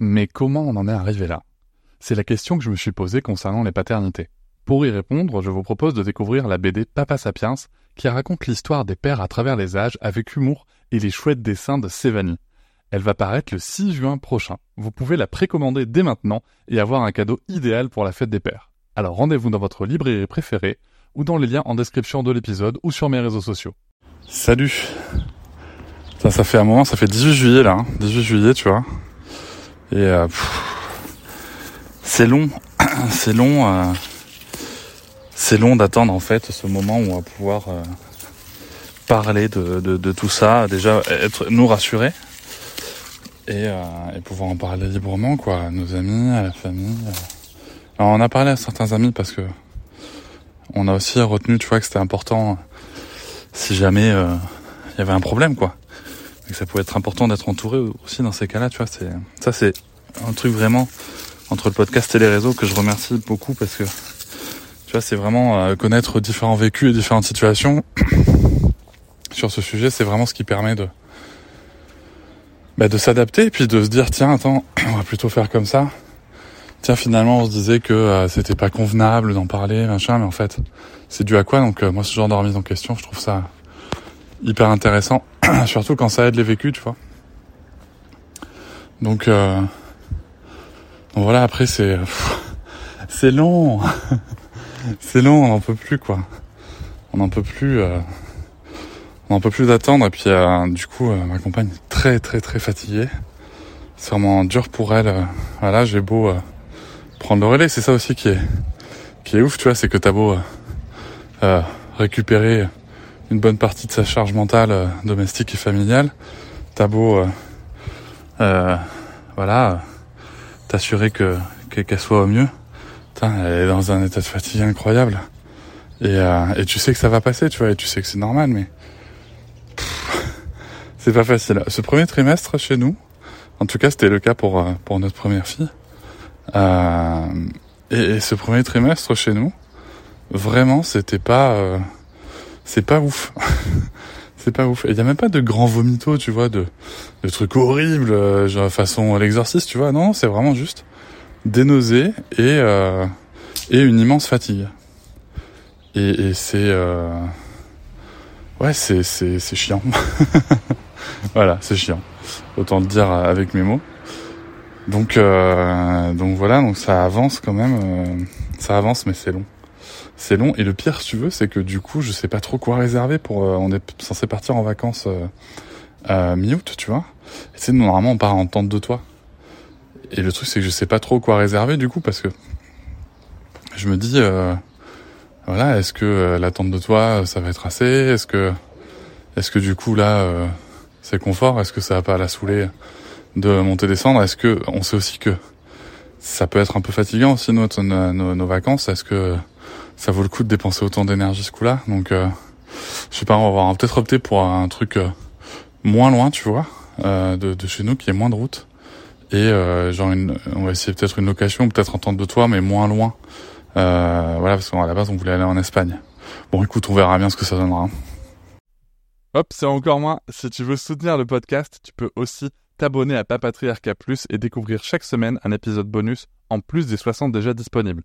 Mais comment on en est arrivé là? C'est la question que je me suis posée concernant les paternités. Pour y répondre, je vous propose de découvrir la BD Papa Sapiens, qui raconte l'histoire des pères à travers les âges avec humour et les chouettes dessins de Sévanie. Elle va paraître le 6 juin prochain. Vous pouvez la précommander dès maintenant et avoir un cadeau idéal pour la fête des pères. Alors rendez-vous dans votre librairie préférée ou dans les liens en description de l'épisode ou sur mes réseaux sociaux. Salut ça, ça fait un moment, ça fait 18 juillet là, 18 hein. juillet tu vois. Et euh, c'est long, c'est long, euh, c'est long d'attendre en fait ce moment où on va pouvoir euh, parler de, de, de, tout ça, déjà être nous rassurer et, et, pouvoir en parler librement quoi, à nos amis, à la famille. Alors, on a parlé à certains amis parce que on a aussi retenu, tu vois, que c'était important si jamais il y avait un problème quoi et ça pouvait être important d'être entouré aussi dans ces cas-là, tu vois. C'est ça, c'est un truc vraiment entre le podcast et les réseaux que je remercie beaucoup parce que tu vois, c'est vraiment euh, connaître différents vécus et différentes situations sur ce sujet. C'est vraiment ce qui permet de bah, de s'adapter et puis de se dire tiens, attends, on va plutôt faire comme ça. Tiens, finalement, on se disait que euh, c'était pas convenable d'en parler, machin, mais en fait, c'est dû à quoi? Donc, euh, moi, ce genre de remise en question, je trouve ça hyper intéressant, surtout quand ça aide les vécus, tu vois. Donc, euh, donc voilà, après c'est c'est long, c'est long, on n'en peut plus quoi, on n'en peut plus, euh, on n'en peut plus d'attendre. Et puis euh, du coup euh, ma compagne est très très très fatiguée, c'est vraiment dur pour elle. Euh, voilà, j'ai beau prendre le relais, c'est ça aussi qui est qui est ouf, tu vois, c'est que t'as beau récupérer une bonne partie de sa charge mentale euh, domestique et familiale. T'as beau, euh, euh voilà, t'assurer que qu'elle soit au mieux. elle est dans un état de fatigue incroyable. Et, et tu sais que ça va passer, tu vois, et tu sais que c'est normal, mais c'est pas facile. Ce premier trimestre chez nous, en tout cas, c'était le cas pour pour notre première fille. Et, et, ce premier trimestre chez nous, vraiment, c'était pas c'est pas ouf. c'est pas ouf. Il y a même pas de grands vomitos, tu vois, de, de trucs horribles, euh, genre façon l'exorciste, tu vois. Non, c'est vraiment juste des nausées et, euh, et une immense fatigue. Et, et c'est... Euh... Ouais, c'est, c'est, c'est chiant. voilà, c'est chiant. Autant le dire avec mes mots. Donc, euh, donc voilà, donc ça avance quand même. Euh, ça avance, mais c'est long c'est long. Et le pire, si tu veux, c'est que du coup, je sais pas trop quoi réserver pour. Euh, on est censé partir en vacances euh, mi-août, tu vois. Et c'est normalement on part en tente de toi. Et le truc, c'est que je sais pas trop quoi réserver du coup parce que je me dis, euh, voilà, est-ce que la tente de toi, ça va être assez? Est-ce que, est-ce que du coup là, c'est confort? Est-ce que ça va pas la saouler de monter descendre? Est-ce que on sait aussi que ça peut être un peu fatigant aussi nos, nos, nos vacances? Est-ce que ça vaut le coup de dépenser autant d'énergie ce coup-là. Donc, euh, je sais pas, on va peut-être opter pour un truc euh, moins loin, tu vois, euh, de, chez nous, qui est moins de route. Et euh, genre, on va essayer peut-être une location, peut-être en de toi, mais moins loin. voilà, parce qu'à la base, on voulait aller en Espagne. Bon, écoute, on verra bien ce que ça donnera. Hop, c'est encore moins. Si tu veux soutenir le podcast, tu peux aussi t'abonner à Papatriarca Plus et découvrir chaque semaine un épisode bonus en plus des 60 déjà disponibles